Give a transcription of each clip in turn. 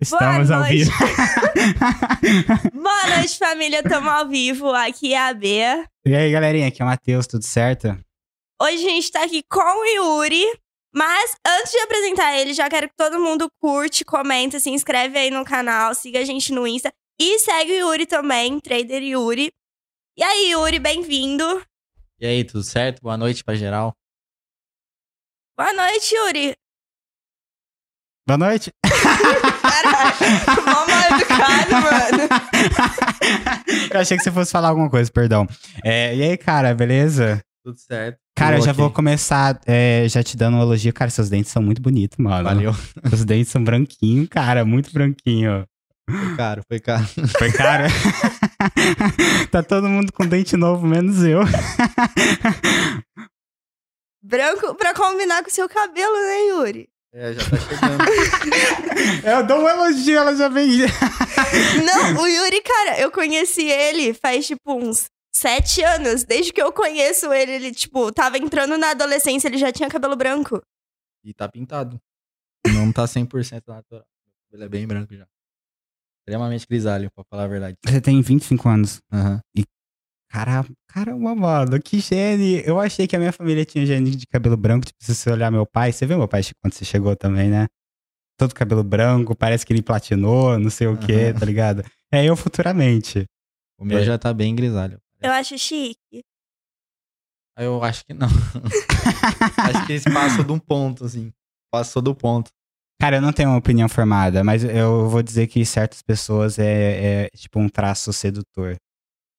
Estamos Boa ao noite. vivo. Boa noite, família. Tamo ao vivo. Aqui é a Bea. E aí, galerinha, aqui é o Matheus, tudo certo? Hoje a gente tá aqui com o Yuri. Mas antes de apresentar ele, já quero que todo mundo curte, comenta, se inscreve aí no canal, siga a gente no Insta. E segue o Yuri também, Trader Yuri. E aí, Yuri, bem-vindo. E aí, tudo certo? Boa noite pra geral. Boa noite, Yuri. Boa noite. Mó mal educado, mano. eu achei que você fosse falar alguma coisa, perdão. É, e aí, cara, beleza? Tudo certo. Cara, eu já ok. vou começar é, já te dando um elogio. Cara, seus dentes são muito bonitos, mano. Valeu. Os dentes são branquinhos, cara, muito branquinho. Foi caro, foi caro. Foi caro? tá todo mundo com dente novo, menos eu. Branco pra combinar com o seu cabelo, né, Yuri? É, já tá chegando. eu dou um elogio, ela já vem. Não, o Yuri, cara, eu conheci ele faz, tipo, uns sete anos. Desde que eu conheço ele, ele, tipo, tava entrando na adolescência, ele já tinha cabelo branco. e tá pintado. Não tá 100% natural. Ele é bem branco já. Extremamente grisalho, pra falar a verdade. Você tem 25 anos. Aham. Cara, caramba, mano, que gene. Eu achei que a minha família tinha gene de cabelo branco. Tipo, se você olhar meu pai, você viu meu pai quando você chegou também, né? Todo cabelo branco, parece que ele platinou, não sei o quê, tá ligado? É eu futuramente. O meu É. já tá bem grisalho. Eu acho chique. Eu acho que não. acho que eles passam de um ponto, assim. Passou do ponto. Cara, eu não tenho uma opinião formada, mas eu vou dizer que certas pessoas é, é tipo um traço sedutor.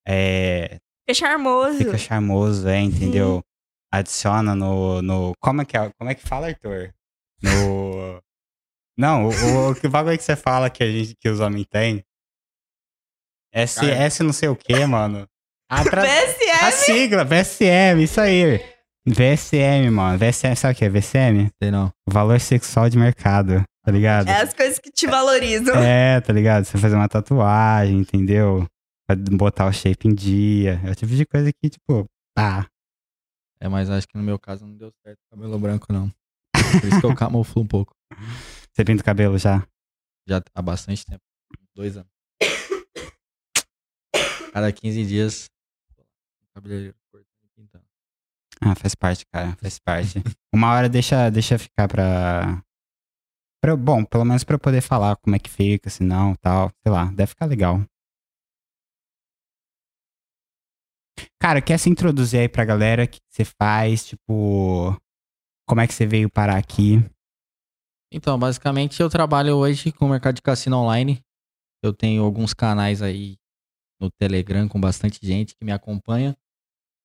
É, Fica charmoso. fica charmoso, é, entendeu? Adiciona no, no. Como é que é? Como é que fala, Arthur? No. Não, o, o, o que bagulho que você fala que, a gente, que os homens têm? S, Cara. S não sei o que, mano. A, tra- a BSM? sigla, VSM, isso aí. VSM, mano. VSM, sabe o que é VSM? Sei não. Valor sexual de mercado, tá ligado? É as coisas que te valorizam. É, tá ligado? Você fazer uma tatuagem, entendeu? Pra botar o shape em dia. É o tipo de coisa que, tipo, ah, É, mas acho que no meu caso não deu certo cabelo branco, não. Por isso que eu camuflo um pouco. você pinta o cabelo já. Já há bastante tempo. Dois anos. Cada 15 dias. Cabeleireiro cortando e pintando. Ah, faz parte, cara, faz parte. Uma hora deixa, deixa ficar pra, pra. Bom, pelo menos pra eu poder falar como é que fica, se não, tal. Sei lá, deve ficar legal. Cara, quer se introduzir aí pra galera? O que você faz? Tipo. Como é que você veio parar aqui? Então, basicamente eu trabalho hoje com o mercado de cassino online. Eu tenho alguns canais aí no Telegram com bastante gente que me acompanha.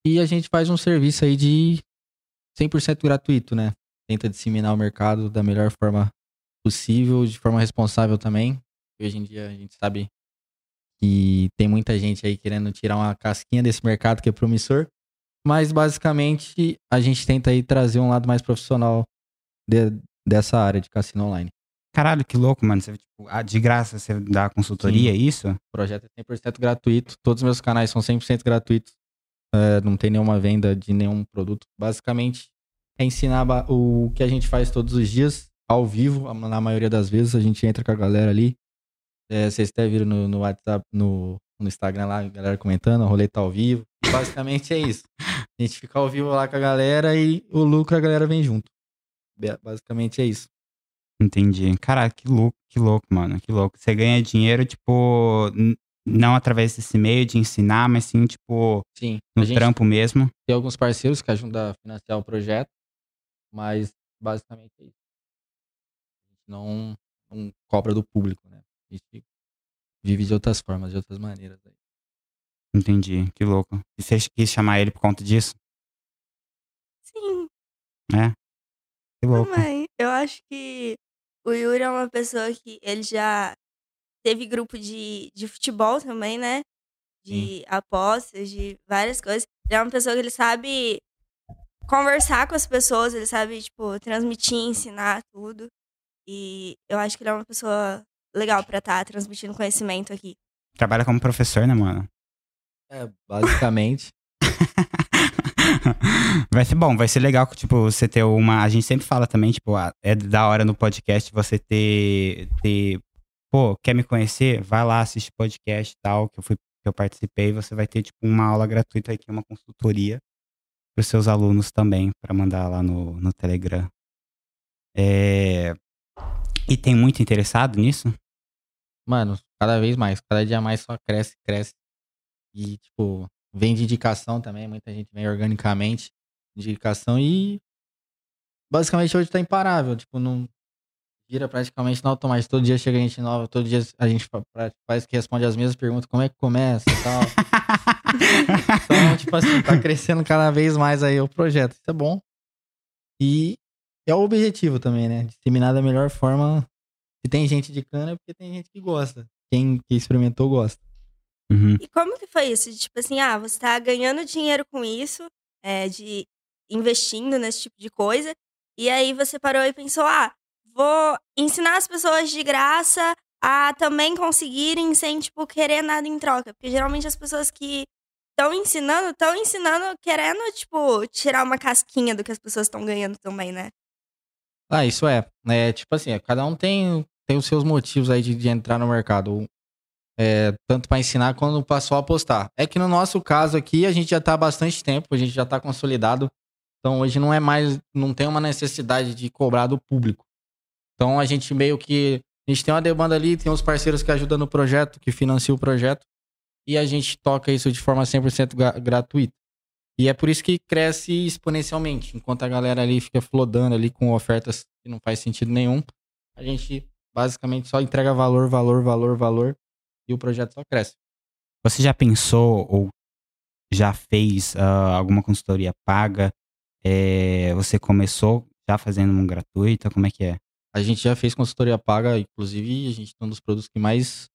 E a gente faz um serviço aí de 100% gratuito, né? Tenta disseminar o mercado da melhor forma possível, de forma responsável também. Hoje em dia a gente sabe que tem muita gente aí querendo tirar uma casquinha desse mercado que é promissor. Mas basicamente a gente tenta aí trazer um lado mais profissional de- dessa área de cassino online. Caralho, que louco, mano. Você, tipo, ah, de graça você dá consultoria, é isso? O projeto é 100% gratuito. Todos os meus canais são 100% gratuitos. É, não tem nenhuma venda de nenhum produto. Basicamente, é ensinar o que a gente faz todos os dias, ao vivo, na maioria das vezes. A gente entra com a galera ali. É, vocês até viram no, no WhatsApp, no, no Instagram lá, a galera comentando, a roleta ao vivo. Basicamente é isso. A gente fica ao vivo lá com a galera e o lucro a galera vem junto. Basicamente é isso. Entendi. Caralho, que louco, que louco, mano. Que louco. Você ganha dinheiro, tipo, não através desse meio de ensinar, mas sim, tipo, Sim. no trampo mesmo. tem alguns parceiros que ajudam a financiar o projeto, mas basicamente é isso. A gente não, não cobra do público, né? A gente vive de outras formas, de outras maneiras. Entendi, que louco. E você quis chamar ele por conta disso? Sim, É? Que louco. também. Eu acho que o Yuri é uma pessoa que ele já teve grupo de, de futebol também, né? De apostas, de várias coisas. Ele é uma pessoa que ele sabe conversar com as pessoas, ele sabe, tipo, transmitir, ensinar tudo. E eu acho que ele é uma pessoa legal pra estar transmitindo conhecimento aqui. Trabalha como professor, né, mano? É, basicamente. vai ser bom, vai ser legal, tipo, você ter uma. A gente sempre fala também, tipo, ah, é da hora no podcast você ter, ter pô, quer me conhecer? Vai lá, assiste podcast e tal, que eu fui que eu participei, você vai ter tipo uma aula gratuita aqui, uma consultoria para os seus alunos também, para mandar lá no, no Telegram. É... E tem muito interessado nisso? Mano, cada vez mais, cada dia mais só cresce, cresce. E, tipo, vem de indicação também, muita gente vem organicamente, indicação e basicamente hoje tá imparável, tipo, não gira praticamente no automático. Todo dia chega gente nova, todo dia a gente faz que responde as mesmas perguntas, como é que começa e tal. então, tipo assim, tá crescendo cada vez mais aí o projeto. Isso é bom. E é o objetivo também, né? Disseminar da melhor forma. Se tem gente de cana é porque tem gente que gosta. Quem que experimentou gosta. Uhum. E como que foi isso? Tipo assim, ah, você tá ganhando dinheiro com isso, é, de investindo nesse tipo de coisa, e aí você parou e pensou, ah, vou ensinar as pessoas de graça a também conseguirem sem, tipo, querer nada em troca. Porque geralmente as pessoas que estão ensinando, estão ensinando querendo, tipo, tirar uma casquinha do que as pessoas estão ganhando também, né? Ah, isso é. É tipo assim, cada um tem, tem os seus motivos aí de, de entrar no mercado. É, tanto para ensinar quanto para só apostar. É que no nosso caso aqui, a gente já tá há bastante tempo, a gente já tá consolidado. Então hoje não é mais, não tem uma necessidade de cobrar do público. Então a gente meio que. A gente tem uma demanda ali, tem uns parceiros que ajudam no projeto, que financiam o projeto, e a gente toca isso de forma 100% gra gratuita. E é por isso que cresce exponencialmente. Enquanto a galera ali fica flodando ali com ofertas que não faz sentido nenhum, a gente basicamente só entrega valor, valor, valor, valor, e o projeto só cresce. Você já pensou ou já fez uh, alguma consultoria paga? É, você começou já fazendo um gratuito? Como é que é? A gente já fez consultoria paga, inclusive a gente tem um dos produtos que mais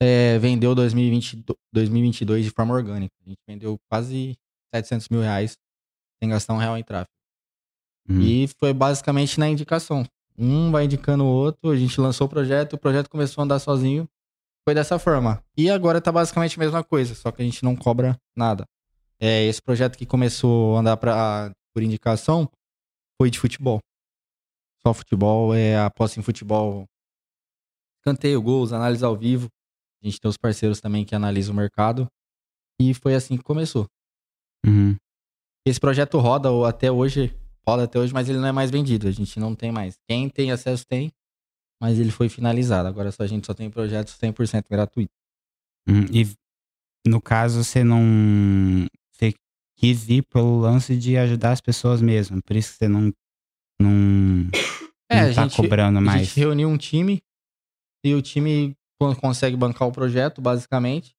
é, vendeu 2020, 2022 de forma orgânica. A gente vendeu quase 700 mil reais sem gastar um real em tráfego. Uhum. E foi basicamente na indicação. Um vai indicando o outro, a gente lançou o projeto, o projeto começou a andar sozinho. Foi dessa forma. E agora tá basicamente a mesma coisa, só que a gente não cobra nada. É, esse projeto que começou a andar pra, por indicação foi de futebol só futebol, é aposta em futebol, canteio, gols, análise ao vivo. A gente tem os parceiros também que analisam o mercado. E foi assim que começou. Uhum. Esse projeto roda até hoje, roda até hoje, mas ele não é mais vendido. A gente não tem mais. Quem tem acesso tem, mas ele foi finalizado. Agora só a gente só tem projetos 100% gratuito. Uhum. E no caso, você não. Você quis ir pelo lance de ajudar as pessoas mesmo. Por isso que você não não, é, não tá gente, cobrando mais. A gente reuniu um time e o time consegue bancar o projeto, basicamente.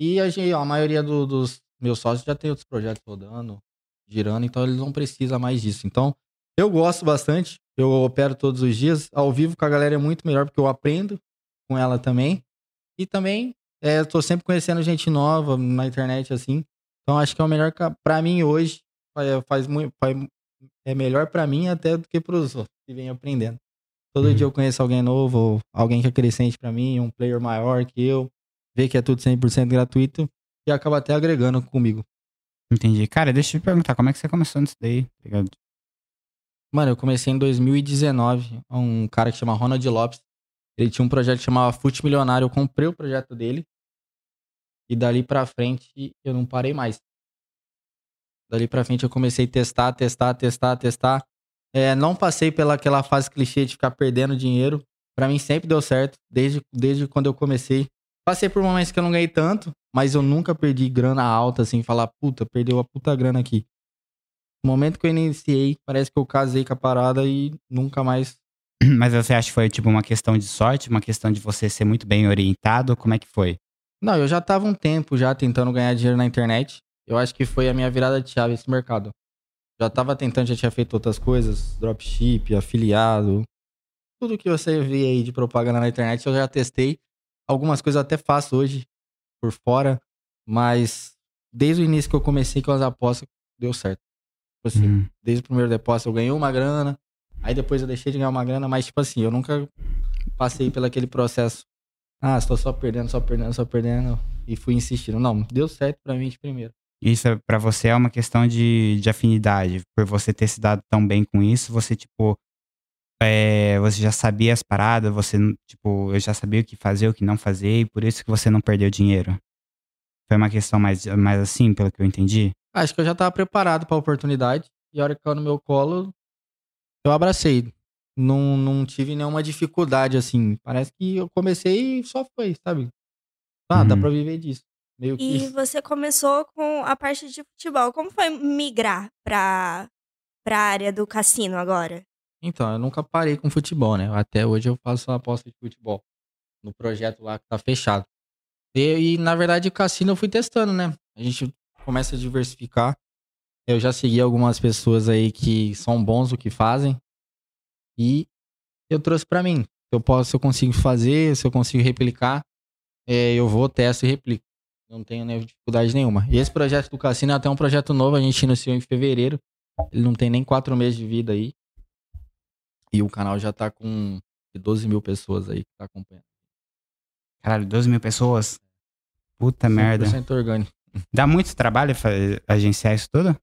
E a, gente, a maioria do, dos meus sócios já tem outros projetos rodando, girando, então eles não precisam mais disso. Então, eu gosto bastante, eu opero todos os dias. Ao vivo com a galera é muito melhor, porque eu aprendo com ela também. E também, é, eu tô sempre conhecendo gente nova na internet, assim. Então, acho que é o melhor para mim hoje. Faz, faz, faz, é melhor para mim até do que para os outros que vêm aprendendo. Todo uhum. dia eu conheço alguém novo, alguém que é crescente para mim, um player maior que eu, vê que é tudo 100% gratuito e acaba até agregando comigo. Entendi. Cara, deixa eu te perguntar, como é que você começou nisso daí? Obrigado. Mano, eu comecei em 2019, um cara que chama Ronald Lopes. Ele tinha um projeto que chamava Fute Milionário, eu comprei o projeto dele. E dali pra frente eu não parei mais. Dali pra frente eu comecei a testar, testar, testar, testar. É, não passei pela aquela fase clichê de ficar perdendo dinheiro. Para mim sempre deu certo, desde, desde quando eu comecei. Passei por momentos que eu não ganhei tanto, mas eu nunca perdi grana alta, assim, falar, puta, perdeu a puta grana aqui. No momento que eu iniciei, parece que eu casei com a parada e nunca mais. Mas você acha que foi, tipo, uma questão de sorte, uma questão de você ser muito bem orientado? Como é que foi? Não, eu já tava um tempo já tentando ganhar dinheiro na internet. Eu acho que foi a minha virada de chave esse mercado. Já tava tentando, já tinha feito outras coisas, dropship, afiliado, tudo que você vê aí de propaganda na internet eu já testei. Algumas coisas eu até faço hoje por fora, mas desde o início que eu comecei com as apostas, deu certo. Tipo assim, Uhum. desde o primeiro depósito eu ganhei uma grana, aí depois eu deixei de ganhar uma grana, mas tipo assim, eu nunca passei pelo aquele processo. Ah, estou só perdendo, só perdendo, só perdendo. E fui insistindo. Não, deu certo pra mim de primeiro. Isso é- pra você é uma questão de, de afinidade. Por você ter se dado tão bem com isso, você, tipo, é, você já sabia as paradas, você, não- tipo, eu já sabia o que fazer, o que não fazer, e por isso que você não perdeu dinheiro? Foi uma questão mais, mais assim, pelo que eu entendi? Acho que eu já tava preparado pra oportunidade. E a hora que caiu no meu colo, eu abracei. Não, não tive nenhuma dificuldade, assim. Parece que eu comecei e só foi, sabe? Ah, dá Uhum. pra viver disso. Meio que. E você começou com a parte de futebol. Como foi migrar pra, pra área do cassino agora? Então, eu nunca parei com futebol, né? Até hoje eu faço aposta de futebol. No projeto lá que tá fechado. E, e, na verdade, o cassino eu fui testando, né? A gente começa a diversificar. Eu já segui algumas pessoas aí que são bons no que fazem. E eu trouxe pra mim. Se eu posso, se eu consigo fazer, se eu consigo replicar, é, eu vou, testo e replico. Não tenho né, dificuldade nenhuma. E esse projeto do cassino é até um projeto novo, a gente iniciou em fevereiro. Ele não tem nem quatro meses de vida aí. E o canal já tá com 12 mil pessoas aí que tá acompanhando. Caralho, 12 mil pessoas? Puta merda. 100% orgânico. Dá muito trabalho fa- agenciar isso tudo?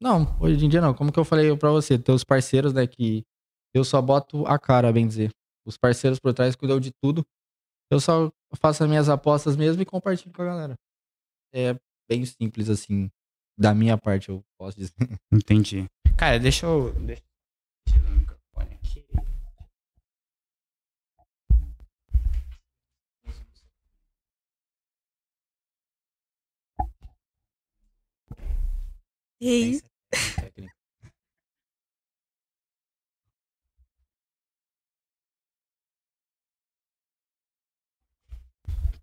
Não, hoje em dia não. Como que eu falei pra você, teus parceiros, né, que eu só boto a cara, bem dizer. Os parceiros por trás cuidam de tudo. Eu só faço as minhas apostas mesmo e compartilho com a galera. É bem simples, assim, da minha parte, eu posso dizer. Entendi. Cara, deixa eu. Deixa eu tirar o microfone aqui. E aí?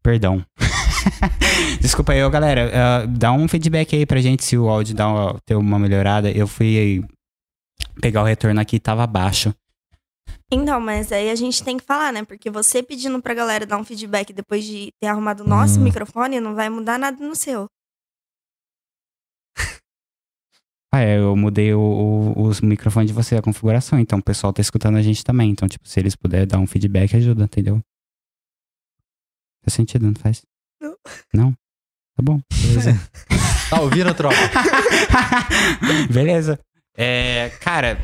Perdão. Desculpa aí, galera. ah, dá um feedback aí pra gente se o áudio dá uma, ter uma melhorada. Eu fui pegar o retorno aqui tava baixo. Então, mas aí a gente tem que falar, né? Porque você pedindo pra galera dar um feedback depois de ter arrumado o nosso Hum. microfone, não vai mudar nada no seu. Ah, é, eu mudei o, o, os microfones de você, a configuração. Então o pessoal tá escutando a gente também. Então, tipo, se eles puderem dar um feedback, ajuda, entendeu? Faz sentido, não faz? Não. Não? Tá bom. Beleza. Tá ouvindo, tropa? Beleza. É, cara,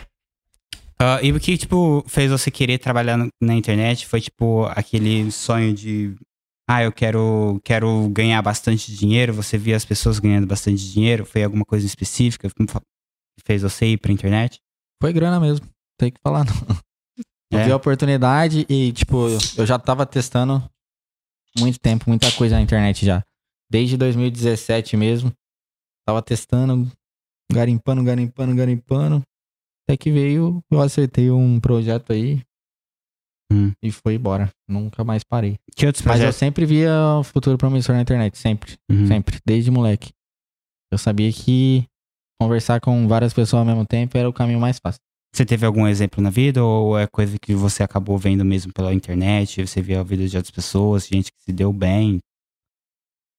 ah, e o que, tipo, fez você querer trabalhar no- na internet foi, tipo, aquele sonho de. Ah, eu quero, quero ganhar bastante dinheiro. Você via as pessoas ganhando bastante dinheiro. Foi alguma coisa específica que fez você ir pra internet? Foi grana mesmo. Tem que falar, não. Eu É? vi a oportunidade e, tipo, eu já tava testando muito tempo, muita coisa na internet já. Desde 2017 mesmo. Tava testando, garimpando, garimpando, garimpando. Até que veio, eu acertei um projeto aí. Hum. E foi embora. Nunca mais parei. Mas eu sempre via o futuro promissor na internet. Sempre. Uhum. Sempre. Desde moleque. Eu sabia que conversar com várias pessoas ao mesmo tempo era o caminho mais fácil. Você teve algum exemplo na vida ou é coisa que você acabou vendo mesmo pela internet? Você via a vida de outras pessoas, gente que se deu bem?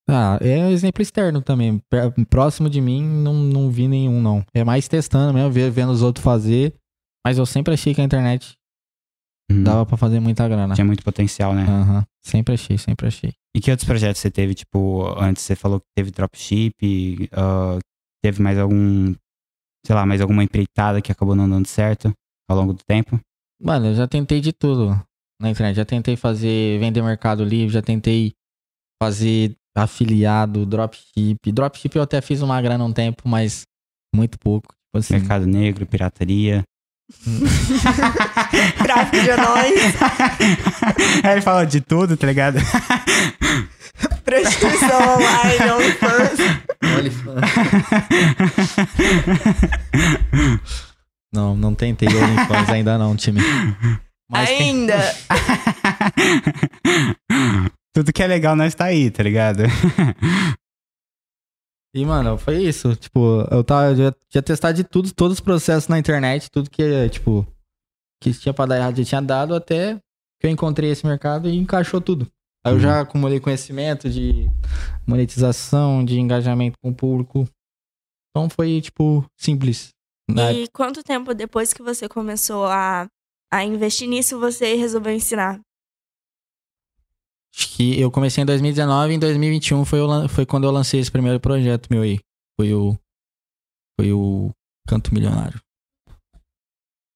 Ah, é um exemplo externo também. Próximo de mim, não, não vi nenhum, não. É mais testando mesmo, vendo os outros fazer. Mas eu sempre achei que a internet Uhum. dava pra fazer muita grana. Tinha muito potencial, né? Aham. Sempre achei, sempre achei. E que outros projetos você teve? Tipo, antes você falou que teve dropship, ah, teve mais algum, sei lá, mais alguma empreitada que acabou não dando certo ao longo do tempo? Mano, eu já tentei de tudo na internet. Já tentei fazer, vender Mercado Livre, já tentei fazer afiliado, dropship. Dropship eu até fiz uma grana um tempo, mas muito pouco. Tipo assim. Mercado Negro, pirataria. Tráfico de anões, Aí ele fala de tudo, tá ligado? prostituição online, OnlyFans. Não, não tentei OnlyFans ainda não, time. Mas tem- Ainda. tudo que é legal nós tá aí, tá ligado? E, mano, foi isso. Tipo, eu tava, já tinha testado de tudo, todos os processos na internet, tudo que, tipo, que tinha pra dar errado já tinha dado, até que eu encontrei esse mercado e encaixou tudo. Aí eu Uhum. já acumulei conhecimento de monetização, de engajamento com o público. Então foi, tipo, simples. Na E quanto tempo depois que você começou a, a investir nisso, você resolveu ensinar? Acho que eu comecei em 2019 e em 2021 foi, foi quando eu lancei esse primeiro projeto meu aí. Foi o. Foi o Canto Milionário.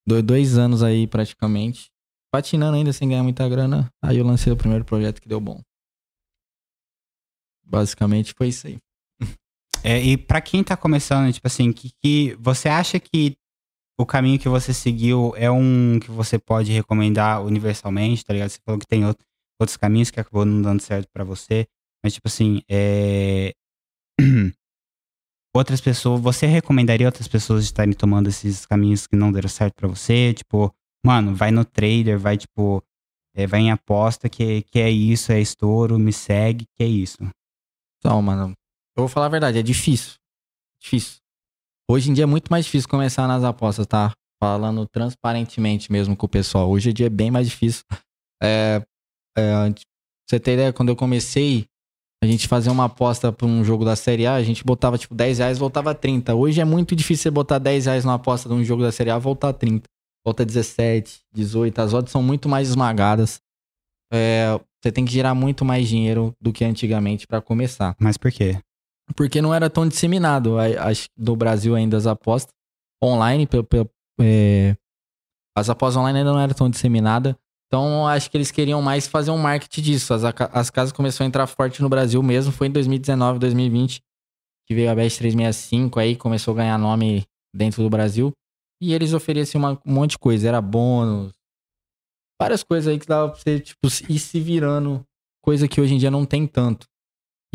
do- dois anos aí praticamente, patinando ainda sem ganhar muita grana. Aí eu lancei o primeiro projeto que deu bom. Basicamente foi isso aí. É, e pra quem tá começando, tipo assim, que, que você acha que o caminho que você seguiu é um que você pode recomendar universalmente, tá ligado? Você falou que tem out- outros caminhos que acabou não dando certo pra você, mas tipo assim, é... outras pessoas, você recomendaria outras pessoas estarem tomando esses caminhos que não deram certo pra você? Tipo, mano, vai no trader, vai tipo, é, vai em aposta, que, que é isso, é estouro, me segue, que é isso. Então, mano, eu vou falar a verdade, é difícil. Difícil. Hoje em dia é muito mais difícil começar nas apostas, tá? Falando transparentemente mesmo com o pessoal. Hoje em dia é bem mais difícil. É, é, você ter ideia, quando eu comecei, a gente fazia uma aposta pra um jogo da Série A, a gente botava tipo 10 reais voltava 30. Hoje é muito difícil você botar 10 reais numa aposta de um jogo da Série A voltar 30. Volta 17, 18. As odds são muito mais esmagadas. É, você tem que gerar muito mais dinheiro do que antigamente pra começar Mas por quê? porque não era tão disseminado. no Brasil ainda as apostas online, é, as apostas online ainda não eram tão disseminadas. Então acho que eles queriam mais fazer um marketing disso. As, as casas começaram a entrar forte no Brasil mesmo. Foi em 2019, 2020 que veio a Bet 365 aí começou a ganhar nome dentro do Brasil. E eles ofereciam uma- um monte de coisa. Era bônus, várias coisas aí que dava pra você tipo, ir se virando. Coisa que hoje em dia não tem tanto.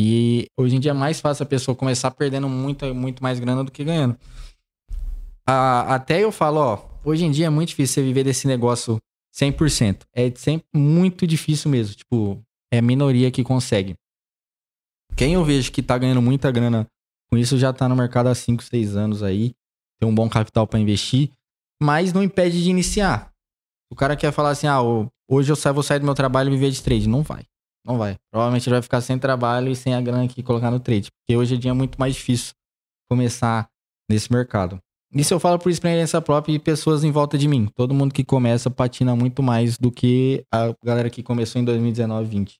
E hoje em dia é mais fácil a pessoa começar perdendo muito, muito mais grana do que ganhando. Até eu falo, ó, hoje em dia é muito difícil você viver desse negócio 100%. É sempre muito difícil mesmo. Tipo, é a minoria que consegue. Quem eu vejo que tá ganhando muita grana com isso já tá no mercado há 5, 6 anos aí. Tem um bom capital pra investir. Mas não impede de iniciar. O cara quer falar assim, ah, hoje eu vou sair do meu trabalho e viver de trade. Não vai. Não vai. Provavelmente ele vai ficar sem trabalho e sem a grana que colocar no trade. Porque hoje em dia é muito mais difícil começar nesse mercado. Isso eu falo por experiência própria e pessoas em volta de mim. Todo mundo que começa patina muito mais do que a galera que começou em 2019, 20.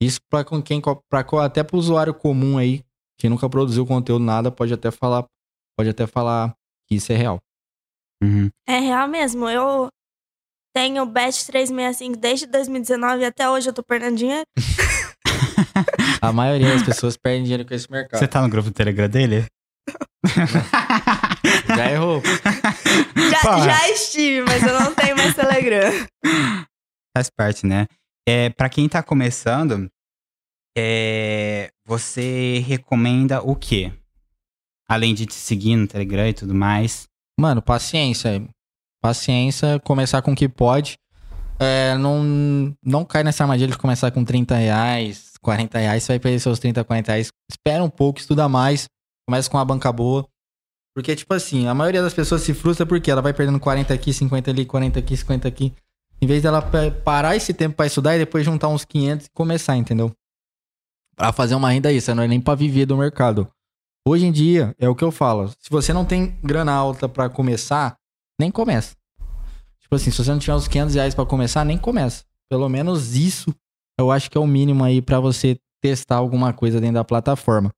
Isso para com quem para até para o usuário comum aí que nunca produziu conteúdo nada pode até falar pode até falar que isso é real. Uhum. É real mesmo. Eu tenho Bet 365 desde 2019 e até hoje eu tô perdendo dinheiro. A maioria das pessoas perdem dinheiro com esse mercado. Você tá no grupo do Telegram dele? Já errou. Já, já estive, mas eu não tenho mais Telegram. Faz parte, né? É, para quem tá começando, é, você recomenda o quê? Além de te seguir no Telegram e tudo mais. Mano, paciência. Paciência, começar com o que pode. É, não, não cai nessa armadilha de começar com 30 reais, 40 reais, você vai perder seus 30, 40 reais. Espera um pouco, estuda mais, começa com uma banca boa. Porque, tipo assim, a maioria das pessoas se frustra porque ela vai perdendo 40 aqui, 50 ali, 40 aqui, 50 aqui. Em vez dela pa- parar esse tempo pra estudar e depois juntar uns 500 e começar, entendeu? Pra fazer uma renda extra, não é nem pra viver do mercado. Hoje em dia, é o que eu falo. Se você não tem grana alta pra começar, nem começa. Tipo assim, se você não tiver uns 500 reais pra começar, nem começa. Pelo menos isso eu acho que é o mínimo aí pra você testar alguma coisa dentro da plataforma.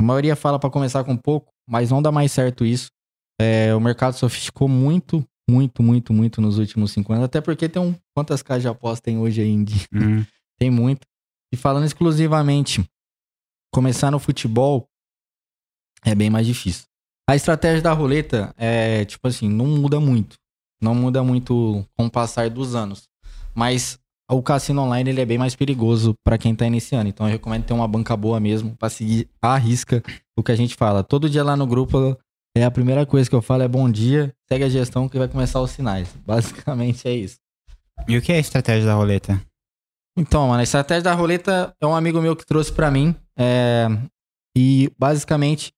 A maioria fala pra começar com pouco, mas não dá mais certo isso. É, o mercado sofisticou muito, muito, muito, muito nos últimos cinco anos. Até porque tem um. Quantas casas de aposta tem hoje aí? em dia? Hum, Tem muito. E falando exclusivamente, começar no futebol é bem mais difícil. A estratégia da roleta é, tipo assim, não muda muito. Não muda muito com o passar dos anos. Mas o cassino online ele é bem mais perigoso pra quem tá iniciando. Então eu recomendo ter uma banca boa mesmo pra seguir à risca o que a gente fala. Todo dia lá no grupo é a primeira coisa que eu falo é bom dia, segue a gestão que vai começar os sinais. Basicamente é isso. E o que é a estratégia da roleta? Então, mano, a estratégia da roleta é um amigo meu que trouxe pra mim. é, E basicamente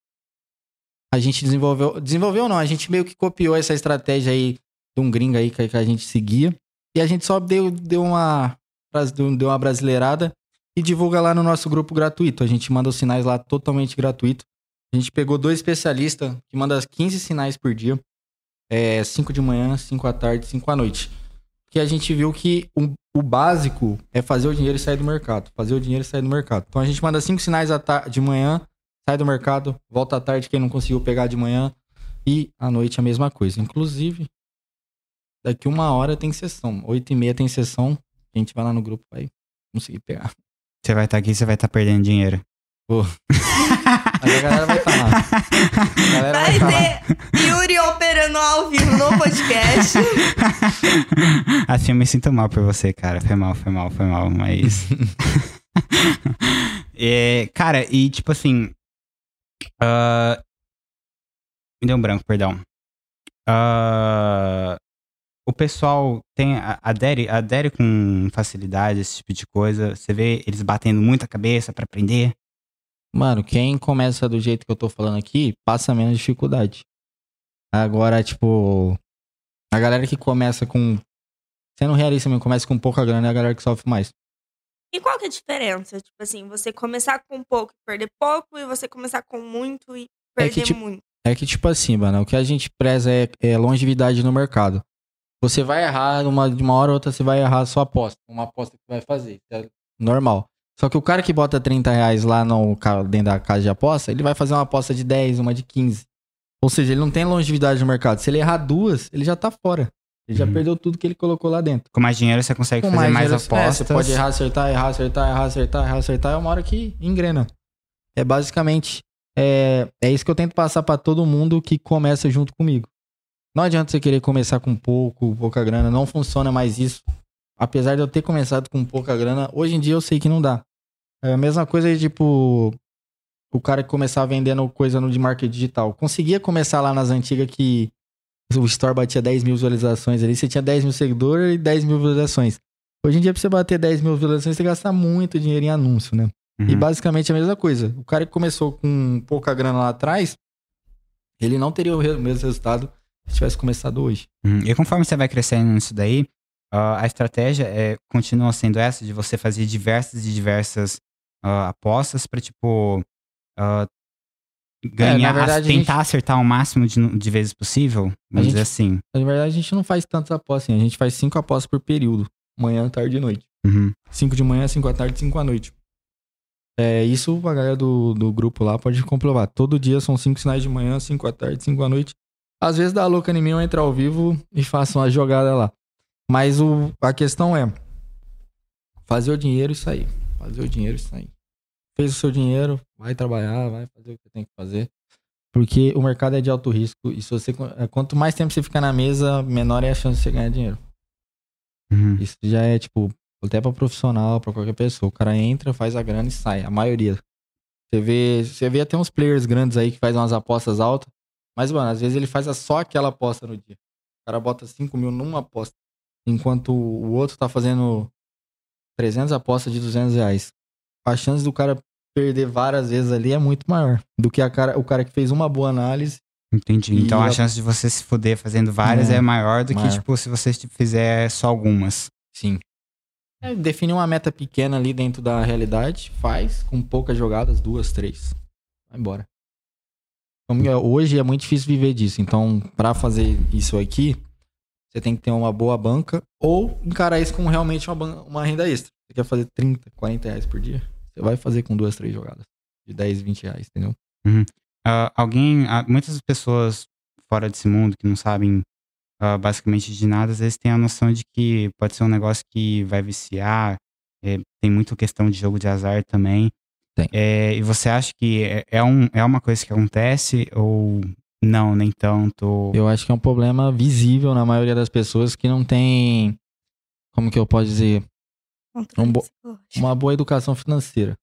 a gente desenvolveu. Desenvolveu não, a gente meio que copiou essa estratégia aí de um gringo aí que a gente seguia. E a gente só deu, deu, uma, deu uma brasileirada e divulga lá no nosso grupo gratuito. A gente manda os sinais lá totalmente gratuito. A gente pegou dois especialistas que mandam 15 sinais por dia. É, 5 de manhã, 5 à tarde, 5 à noite que a gente viu que o, o básico é fazer o dinheiro sair do mercado. Fazer o dinheiro sair do mercado. Então a gente manda cinco sinais à ta- de manhã, sai do mercado, volta à tarde quem não conseguiu pegar de manhã e à noite a mesma coisa. Inclusive, Daqui uma hora tem sessão. Oito e meia tem sessão. A gente vai lá no grupo, vai conseguir pegar. Você vai estar aqui, você vai estar perdendo dinheiro. Mas a galera vai estar lá. A galera vai Vai lá. ter Yuri operando ao vivo no podcast. assim eu me sinto mal por você, cara. Foi mal, foi mal, foi mal, mas. É, cara, e tipo assim. ah, me deu um branco, perdão. Ah, o pessoal tem a- adere, adere com facilidade a esse tipo de coisa. Você vê eles batendo muita cabeça pra aprender. Mano, quem começa do jeito que eu tô falando aqui, passa menos dificuldade. Agora, tipo, a galera que começa com. Sendo realista mesmo, começa com pouca grana é a galera que sofre mais. E qual que é a diferença? Tipo assim, você começar com pouco e perder pouco, e você começar com muito e É perder que, tipo, muito. É que, tipo assim, mano, o que a gente preza é, é longevidade no mercado. Você vai errar, uma, de uma hora ou outra você vai errar a sua aposta. Uma aposta que vai fazer. É normal. Só que o cara que bota 30 reais lá no, dentro da casa de aposta, ele vai fazer uma aposta de 10, uma de 15. Ou seja, ele não tem longevidade no mercado. Se ele errar duas, ele já tá fora. Ele já Uhum. perdeu tudo que ele colocou lá dentro. Com mais dinheiro você consegue Com fazer mais, dinheiro, é, apostas. você pode errar, acertar, errar, acertar, errar, acertar, errar, acertar. É uma hora que engrena. É basicamente. É, é isso que eu tento passar pra todo mundo que começa junto comigo. Não adianta você querer começar com pouco, pouca grana. Não funciona mais isso. Apesar de eu ter começado com pouca grana, hoje em dia eu sei que não dá. É a mesma coisa de, tipo, o cara que começava vendendo coisa no de marketing digital. Conseguia começar lá nas antigas que o store batia 10 mil visualizações ali, você tinha 10 mil seguidores e 10 mil visualizações. Hoje em dia, pra você bater 10 mil visualizações, você gasta muito dinheiro em anúncio, né? E Uhum. basicamente é a mesma coisa. O cara que começou com pouca grana lá atrás, ele não teria o mesmo resultado se tivesse começado hoje. Uhum. E conforme você vai crescendo nisso daí, ah, a estratégia é, continua sendo essa de você fazer diversas e diversas ah, apostas pra, tipo, ah, ganhar, É, verdade, a gente- tentar acertar o máximo de, de vezes possível, vamos gente- dizer assim. Na verdade, a gente não faz tantas apostas assim. A gente faz cinco apostas por período. Manhã, tarde e noite. Uhum. Cinco de manhã, cinco à tarde, cinco à noite. É, isso a galera do, do grupo lá pode comprovar. Todo dia são cinco sinais de manhã, cinco à tarde, cinco à noite. Às vezes dá louca em mim, eu entro ao vivo e faço uma jogada lá. Mas o, a questão é fazer o dinheiro e sair. Fazer o dinheiro e sair. Fez o seu dinheiro, vai trabalhar, vai fazer o que tem que fazer. Porque o mercado é de alto risco e se você é, quanto mais tempo você ficar na mesa, menor é a chance de você ganhar dinheiro. Uhum. Isso já é, tipo, até pra profissional, pra qualquer pessoa. O cara entra, faz a grana e sai. A maioria. Você vê, você vê até uns players grandes aí que fazem umas apostas altas. Mas, mano, às vezes ele faz só aquela aposta no dia. O cara bota 5 mil numa aposta. Enquanto o outro tá fazendo 300 apostas de 200 reais. A chance do cara perder várias vezes ali é muito maior do que a cara, o cara que fez uma boa análise. Entendi. Então a a- chance de você se fuder fazendo várias é, É, maior do que, maior. tipo, se você fizer só algumas. Sim. É, definir uma meta pequena ali dentro da realidade, faz com poucas jogadas, duas, três. Vai embora. É, Hoje é muito difícil viver disso. Então, pra fazer isso aqui, você tem que ter uma boa banca ou encarar isso como realmente uma, uma renda extra. Você quer fazer 30, 40 reais por dia? Você vai fazer com duas, três jogadas. De 10, 20 reais, entendeu? Ah, alguém, ah, muitas pessoas fora desse mundo que não sabem ah, basicamente de nada, às vezes têm a noção de que pode ser um negócio que vai viciar, é, tem muita questão de jogo de azar também. Tem. É, e você acha que é, é, um, é uma coisa que acontece ou não, nem tanto? Eu acho que é um problema visível na maioria das pessoas que não tem. Como que eu posso dizer? Um bo- uma boa educação financeira.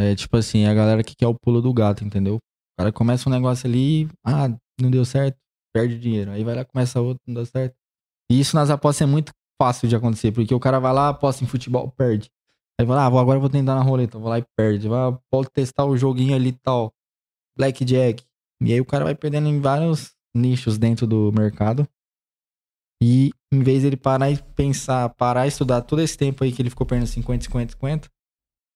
É tipo assim, a galera que quer o pulo do gato, entendeu? O cara começa um negócio ali, ah, não deu certo, perde dinheiro. Aí vai lá, começa outro, não deu certo. E isso nas apostas é muito fácil de acontecer, porque o cara vai lá, aposta em futebol, perde. Aí vai lá, ah, vou- agora eu vou tentar na roleta, vou lá e perde. Vai, pode testar o joguinho ali e tal, blackjack. E aí o cara vai perdendo em vários nichos dentro do mercado. E em vez dele parar e pensar, parar e estudar todo esse tempo aí que ele ficou perdendo 50, 50, 50,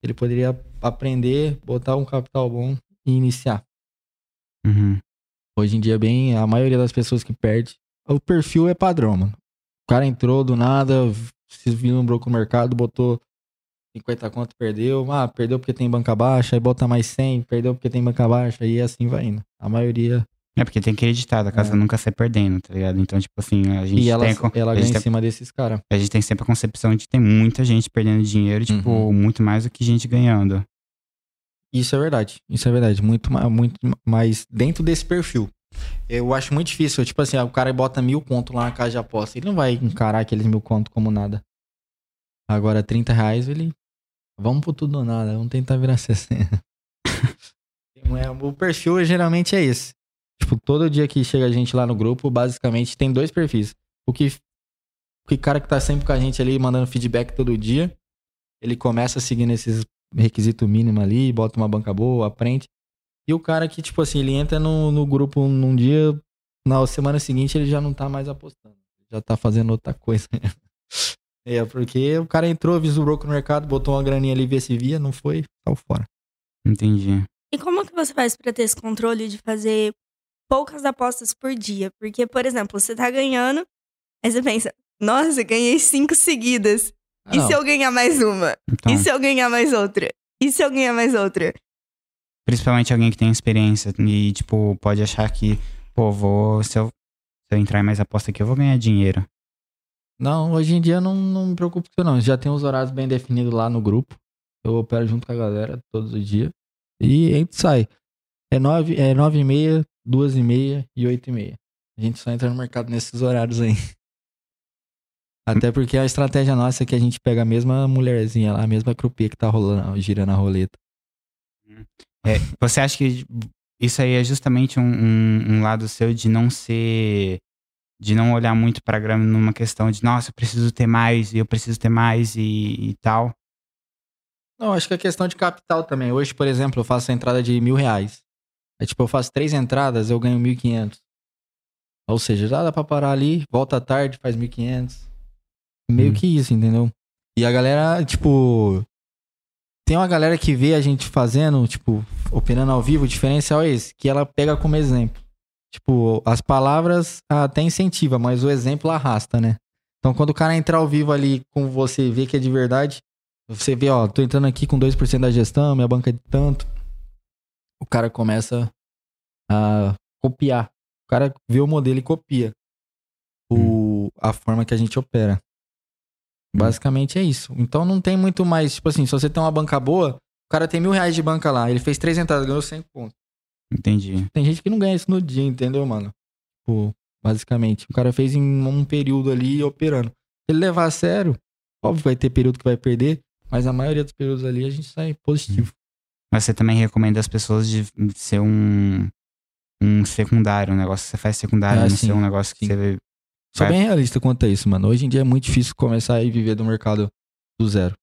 ele poderia aprender, botar um capital bom e iniciar. Uhum. Hoje em dia, bem, a maioria das pessoas que perde, o perfil é padrão, mano. O cara entrou do nada, se vislumbrou com o mercado, botou 50 conto, perdeu. Ah, perdeu porque tem banca baixa, aí bota mais 100, perdeu porque tem banca baixa, e assim vai indo. A maioria É porque tem que acreditar, da casa É. nunca sai perdendo, tá ligado? Então, tipo assim, a gente E ela, tem. a ela a ganha em tem- cima desses caras. a gente tem sempre a concepção de que tem muita gente perdendo dinheiro, tipo, Uhum. muito mais do que gente ganhando. Isso é verdade. Isso é verdade. Muito, muito mais dentro desse perfil. Eu acho muito difícil. Tipo assim, o cara bota mil conto lá na casa de aposta. Ele não vai encarar aqueles mil conto como nada. Agora, 30 reais, ele. Vamos pro tudo ou nada. Vamos tentar virar 60. É, o perfil geralmente é esse. Tipo, todo dia que chega a gente lá no grupo, basicamente tem dois perfis. O que. O que cara que tá sempre com a gente ali, mandando feedback todo dia. Ele começa seguindo esses requisito mínimo ali, bota uma banca boa, aprende. E o cara que, tipo assim, ele entra no, no grupo num dia, na semana seguinte ele já não tá mais apostando. Já tá fazendo outra coisa. é, porque o cara entrou, visurou com o mercado, botou uma graninha ali, vê se via, não foi, saiu fora. Entendi. E como que você faz pra ter esse controle de fazer poucas apostas por dia? Porque, por exemplo, você tá ganhando, aí você pensa, nossa, ganhei cinco seguidas. Ah, e não. se eu ganhar mais uma? Então, E se eu ganhar mais outra? E se eu ganhar mais outra? principalmente alguém que tem experiência e, tipo, pode achar que, pô, vou. Se eu, se eu entrar em mais aposta aqui, eu vou ganhar dinheiro. Não, hoje em dia não, não me preocupo com isso não. Já tem os horários bem definidos lá no grupo. Eu opero junto com a galera todos os dias. E a gente sai. É nove, é nove e meia, duas e meia e oito e meia. A gente só entra no mercado nesses horários aí. Até porque a estratégia nossa é que a gente pega a mesma mulherzinha lá, a mesma croupier que tá rolando, girando a roleta. É, você acha que isso aí é justamente um, um, um lado seu de não ser. De não olhar muito pra grama numa questão de, nossa, eu preciso ter mais e eu preciso ter mais e, e tal? Não, acho que é questão de capital também. Hoje, por exemplo, eu faço a entrada de mil reais. É tipo, eu faço três entradas, eu ganho 1.500. Ou seja, já dá pra parar ali, volta à tarde, faz 1.500. Meio Hum. que isso, entendeu? E a galera, tipo... Tem uma galera que vê a gente fazendo, tipo, operando ao vivo, o diferencial é esse, que ela pega como exemplo. Tipo, as palavras até incentiva, mas o exemplo arrasta, né? Então, quando o cara entrar ao vivo ali com você e vê que é de verdade, você vê, ó, tô entrando aqui com 2% da gestão, minha banca é de tanto. O cara começa a copiar. O cara vê o modelo e copia o, a forma que a gente opera. Basicamente é isso. Então não tem muito mais. Tipo assim, se você tem uma banca boa, o cara tem mil reais de banca lá, ele fez três entradas, ganhou 100 pontos. Entendi. Tem gente que não ganha isso no dia, entendeu, mano? Tipo, basicamente. O cara fez em um período ali operando. Se ele levar a sério, óbvio vai ter período que vai perder, mas a maioria dos períodos ali a gente sai positivo. Mas você também recomenda as pessoas de ser um, um secundário, um negócio que você faz secundário, Ah, não sim, ser um negócio que sim. você. Sou Vai. bem realista quanto a isso, mano. Hoje em dia é muito difícil começar e viver do mercado do zero.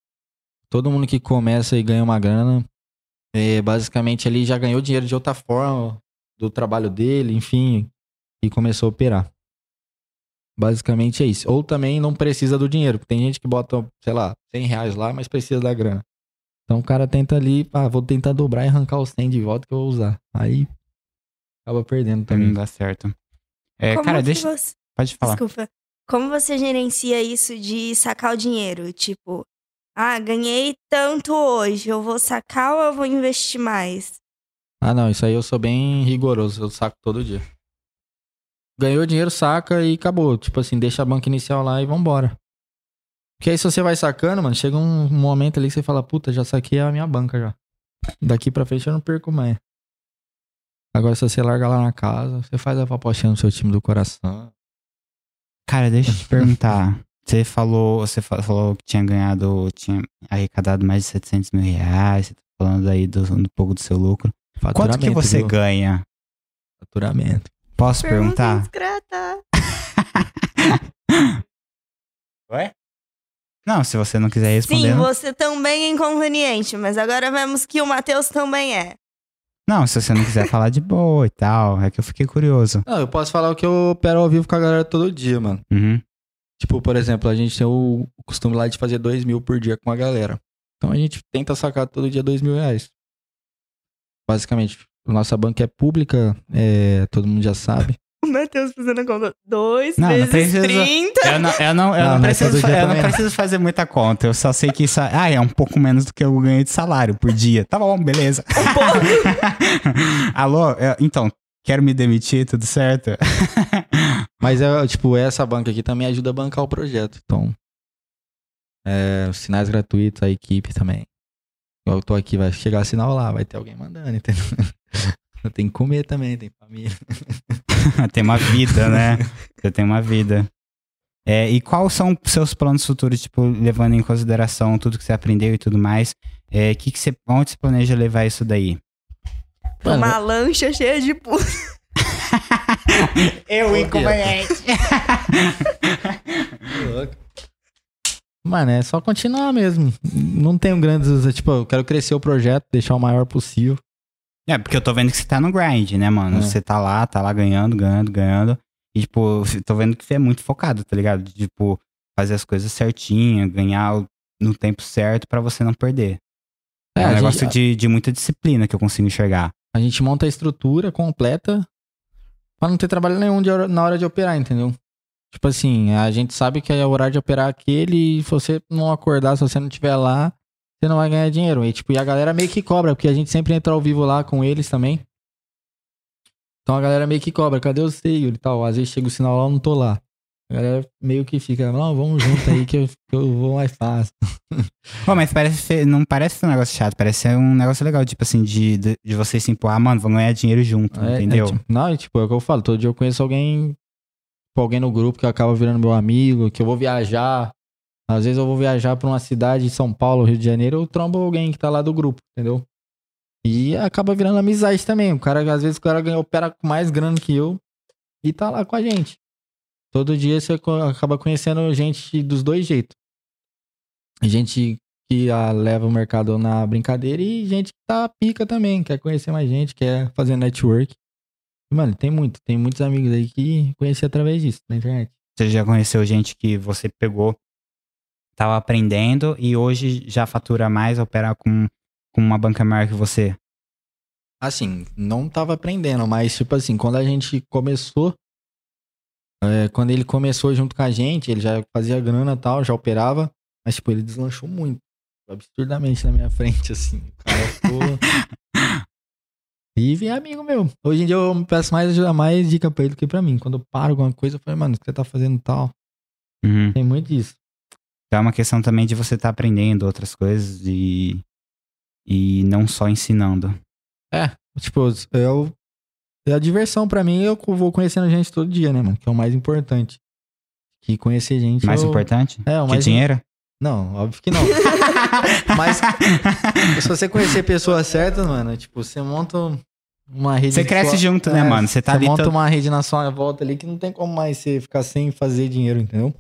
Todo mundo que começa e ganha uma grana, é, basicamente ali já ganhou dinheiro de outra forma, do trabalho dele, enfim, e começou a operar. Basicamente é isso. Ou também não precisa do dinheiro, porque tem gente que bota, sei lá, 100 reais lá, mas precisa da grana. Então o cara tenta ali, ah, vou tentar dobrar e arrancar os 100 de volta que eu vou usar. Aí acaba perdendo Também não dá certo. É, Como cara, deixa. você... Pode falar. Desculpa. Como você gerencia isso de sacar o dinheiro? Tipo, ah, ganhei tanto hoje, eu vou sacar ou eu vou investir mais? Ah, não, isso aí eu sou bem rigoroso, eu saco todo dia. Ganhou dinheiro, saca e acabou. Tipo assim, deixa a banca inicial lá e vambora. Porque aí se você vai sacando, mano, chega um momento ali que você fala, puta, já saquei a minha banca já. Daqui pra frente eu não perco mais. Agora se você larga lá na casa, você faz a papotinha no seu time do coração. Cara, deixa eu te perguntar. Você falou, você fa- falou que tinha ganhado, tinha arrecadado mais de 700 mil reais. Você tá falando aí do, um pouco do seu lucro. Quanto que você viu? ganha? Faturamento. Posso Pergunta perguntar? discreta. Ué? Não, se você não quiser responder. Sim, não- você também é inconveniente, mas agora vemos que o Matheus também é. Não, se você não quiser falar de boa e tal. É que eu fiquei curioso. Não, eu posso falar o que eu opero ao vivo com a galera todo dia, mano. Uhum. Tipo, por exemplo, a gente tem o costume lá de fazer dois mil por dia com a galera. Então a gente tenta sacar todo dia dois mil reais. Basicamente, nossa banca é pública, é, todo mundo já sabe. O Matheus fazendo a conta. 2 Não, não vezes precisa- 30. Eu não, eu não, eu Não, não preciso, fa- eu não preciso fazer muita conta. Eu só sei que isso ah, é um pouco menos do que eu ganhei de salário por dia. Tá bom, beleza. Alô, é, então, quero me demitir, tudo certo? Mas, é, tipo, essa banca aqui também ajuda a bancar o projeto. Então, é, os sinais gratuitos, a equipe também. Eu tô aqui, vai chegar sinal lá, vai ter alguém mandando, entendeu? Tem que comer também, tem família. tem uma vida, né? Você tem uma vida. É, e quais são seus planos futuros, tipo, levando em consideração tudo que você aprendeu e tudo mais? É, que que você, onde você planeja levar isso daí? Uma lancha cheia de puta. Eu, inconveniente. Mano, é só continuar mesmo. Não tenho grandes. Tipo, eu quero crescer o projeto, deixar o maior possível. É, porque eu tô vendo que você tá no grind, né, mano? É. Você tá lá, tá lá ganhando, ganhando, ganhando. E, tipo, tô vendo que você é muito focado, tá ligado? De, Tipo, fazer as coisas certinho, ganhar no tempo certo pra você não perder. É, É, um a negócio gente- de, de muita disciplina que eu consigo enxergar. A gente monta a estrutura completa pra não ter trabalho nenhum de na hora de operar, entendeu? Tipo assim, a gente sabe que é o horário de operar aquele e se você não acordar, se você não estiver lá, você não vai ganhar dinheiro. E, tipo, e a galera meio que cobra, porque a gente sempre entra ao vivo lá com eles também. Então a galera meio que cobra, cadê você, Yuri e tal? Às vezes chega o sinal lá, eu não tô lá. A galera meio que fica, não, vamos junto aí que eu, que eu vou mais fácil. Pô, mas parece não parece ser um negócio chato, parece ser um negócio legal, tipo assim, de, de, de você se impor, ah, mano, vamos ganhar dinheiro junto, É, entendeu? é, tipo, não, é tipo, é o que eu falo. Todo dia eu conheço alguém, tipo, alguém no grupo que acaba virando meu amigo, que eu vou viajar. Às vezes eu vou viajar pra uma cidade de São Paulo, Rio de Janeiro, eu trombo alguém que tá lá do grupo, entendeu? E acaba virando amizade também. O cara, às vezes, o cara ganha, opera com mais grana que eu e tá lá com a gente. Todo dia você acaba conhecendo gente dos dois jeitos. Gente que ah, leva o mercado na brincadeira e gente que tá pica também, quer conhecer mais gente, quer fazer network. Mano, tem muito, tem muitos amigos aí que conheci através disso, na internet. Você já conheceu gente que você pegou, tava aprendendo e hoje já fatura mais, opera com, com uma banca maior que você? Assim, não tava aprendendo, mas tipo assim, quando a gente começou, é, quando ele começou junto com a gente, ele já fazia grana e tal, já operava, mas tipo, ele deslanchou muito, absurdamente na minha frente, assim. O cara ficou... E é amigo meu. Hoje em dia eu peço mais ajuda, mais dica pra ele do que pra mim. Quando eu paro alguma coisa, eu falo, mano, o que você tá fazendo tal? Uhum. Tem muito disso. Então é uma questão também de você estar aprendendo outras coisas e, e não só ensinando. Tipo, eu. É a diversão pra mim, eu vou conhecendo gente todo dia, né, mano? Que é o mais importante. Que conhecer gente. Mais eu- importante? É, o Que mais. dinheiro? Não, óbvio que não. Mas se você conhecer pessoas certas, mano, tipo, você monta uma rede. Você cresce sua- junto, né, É, mano? Você tá ali monta todo- uma rede na sua volta ali que não tem como mais você ficar sem fazer dinheiro, entendeu?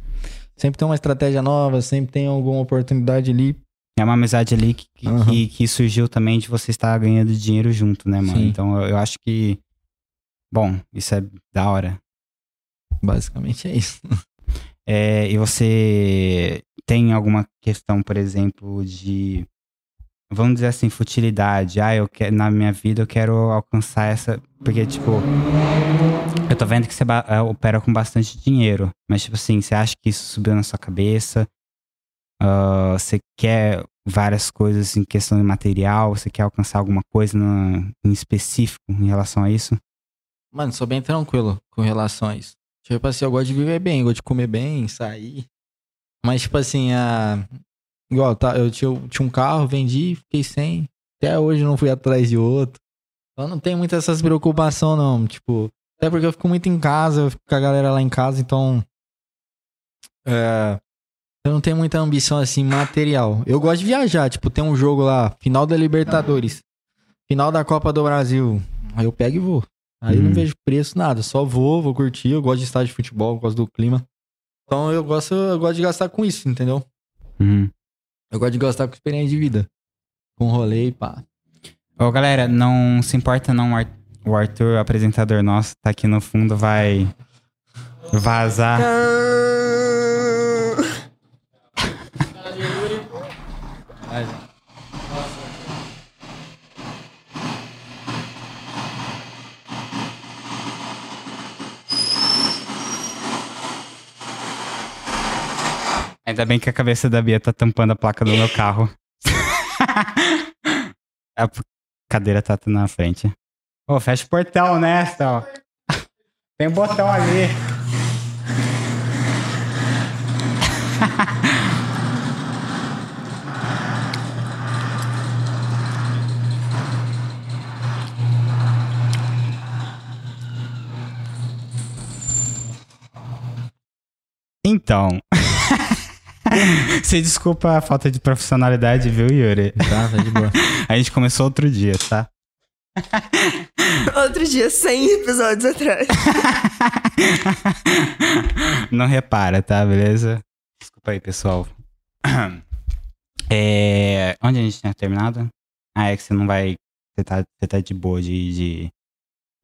Sempre tem uma estratégia nova, sempre tem alguma oportunidade ali. É uma amizade ali que, que, Aham. que- que surgiu também de você estar ganhando dinheiro junto, né, mano? Sim. Então eu acho que. Bom, isso é da hora. Basicamente é isso. É, e você tem alguma questão, por exemplo, de. Vamos dizer assim, futilidade. Ah, eu quero, na minha vida eu quero alcançar essa. Porque, tipo. Eu tô vendo que você é, opera com bastante dinheiro. Mas, tipo assim, você acha que isso subiu na sua cabeça? Ah, você quer várias coisas em questão de material? Você quer alcançar alguma coisa na- em específico em relação a isso? Mano, sou bem tranquilo com relação a isso. Tipo assim, eu gosto de viver bem, gosto de comer bem, sair. Mas, tipo assim, a... igual, tá, eu tinha, eu tinha um carro, vendi, fiquei sem. Até hoje eu não fui atrás de outro. Então não tem muita essas preocupação, não. Tipo, até porque eu fico muito em casa, eu fico com a galera lá em casa, então. É, eu não tenho muita ambição assim material. Eu gosto de viajar, tipo, tem um jogo lá, final da Libertadores, final da Copa do Brasil. Aí eu pego e vou. Aí eu não Hum. vejo preço, nada. Só vou, vou curtir. Eu gosto de estádio de futebol, gosto do clima. Então eu gosto, eu gosto de gastar com isso, entendeu? Uhum. Eu gosto de gastar com experiência de vida. Com rolê e pá. Ô, galera, não se importa não, o Ar- o Arthur, o apresentador nosso, tá aqui no fundo, vai vazar. Ainda bem que a cabeça da Bia tá tampando a placa do meu carro. a cadeira tá na frente. Ô, fecha o portão ó. Tem um botão ali. Então. Você desculpa a falta de profissionalidade, viu, Yuri? Tá, tá de boa. A gente começou outro dia, tá? Outro dia, 100 episódios atrás. Não repara, tá? Beleza? Desculpa aí, pessoal. É, Onde a gente tinha terminado? Ah, é que você não vai. Você tá, você tá de boa de, de,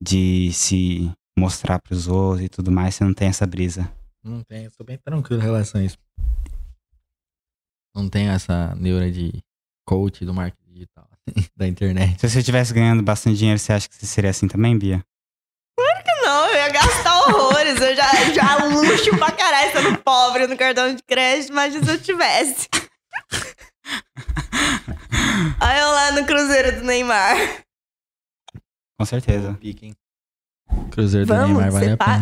de se mostrar pros outros e tudo mais. Você não tem essa brisa. Não tem, eu sou bem tranquilo em relação a isso. Não tenho essa neura de coach do marketing digital, da internet. Se você estivesse ganhando bastante dinheiro, você acha que você seria assim também, Bia? Não, eu ia gastar horrores. Eu já, já luxo pra caralho sendo pobre no cartão de crédito, imagina se eu tivesse. Aí eu lá no Cruzeiro do Neymar. Com certeza. Pique, hein? Cruzeiro do Vamos, Neymar vale a pena.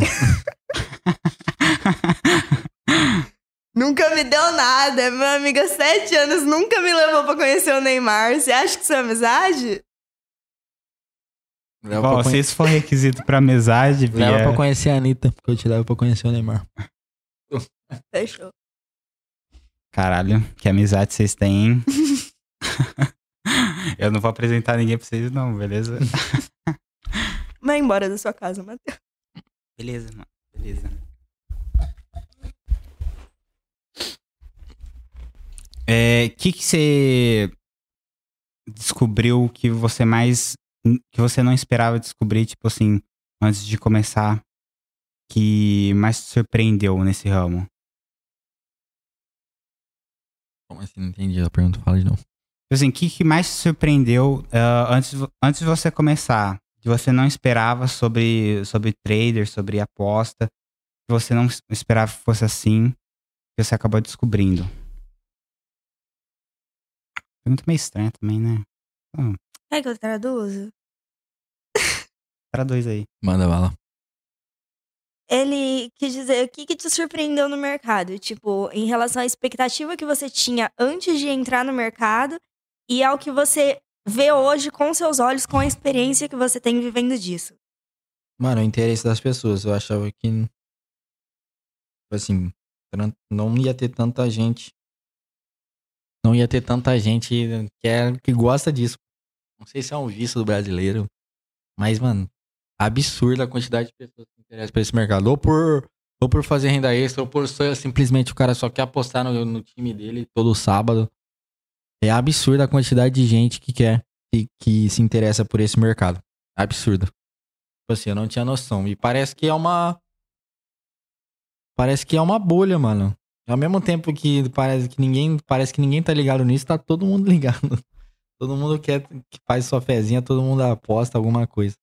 Nunca me deu nada. Meu amigo há sete anos nunca me levou pra conhecer o Neymar. Você acha que isso é amizade? Leva, Bom, pra se conhe- isso for requisito pra amizade, Bia. leva pra conhecer a Anitta, porque eu te levo pra conhecer o Neymar. Fechou. Caralho, que amizade vocês têm, hein? Eu não vou apresentar ninguém pra vocês, não, beleza? Vai embora da sua casa, Matheus. Beleza, mano. Beleza. É, que que você descobriu que você mais que você não esperava descobrir, tipo assim, antes de começar, que mais te surpreendeu nesse ramo? Como assim? Não entendi a pergunta, fala de novo. Tipo assim, o que, que mais te surpreendeu ah, antes, antes de você começar? Que você não esperava sobre, sobre trader, sobre aposta, que você não es- esperava que fosse assim, que você acabou descobrindo. Pergunta meio estranha também, né? Quer que eu traduzo? Traduz aí. Manda bala. Ele quis dizer o que, que te surpreendeu no mercado, tipo, em relação à expectativa que você tinha antes de entrar no mercado e ao que você vê hoje com seus olhos, com a experiência que você tem vivendo disso. Mano, o interesse das pessoas. Eu achava que. Tipo assim, não ia ter tanta gente. Não ia ter tanta gente que, é, que gosta disso. Não sei se é um vício do brasileiro. Mas, mano, absurda a quantidade de pessoas que interessam por esse mercado. Ou por, ou por fazer renda extra, ou por simplesmente o cara só quer apostar no, no time dele todo sábado. É absurda a quantidade de gente que quer, que, que se interessa por esse mercado. Absurda. Tipo assim, eu não tinha noção. E parece que é uma. Parece que é uma bolha, mano. Ao mesmo tempo que parece que ninguém, parece que ninguém tá ligado nisso, tá todo mundo ligado. Todo mundo quer que faz sua fezinha, todo mundo aposta alguma coisa.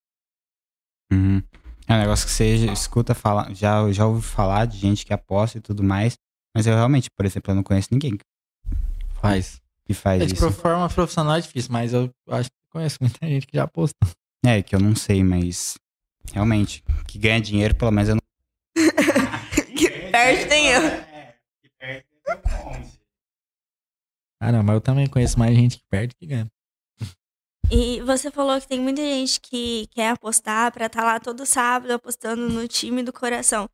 Uhum. É um negócio que você escuta falar, já, já ouvi falar de gente que aposta e tudo mais, mas eu realmente, por exemplo, eu não conheço ninguém Faz. que faz É, de isso. forma profissional é difícil, mas eu acho que conheço muita gente que já aposta. É, que eu não sei, mas realmente, que ganha dinheiro, pelo menos eu não. que perde tem eu. Perde. Ah, não, mas eu também conheço mais gente que perde que ganha. E você falou que tem muita gente que quer apostar pra estar lá todo sábado apostando no time do coração. O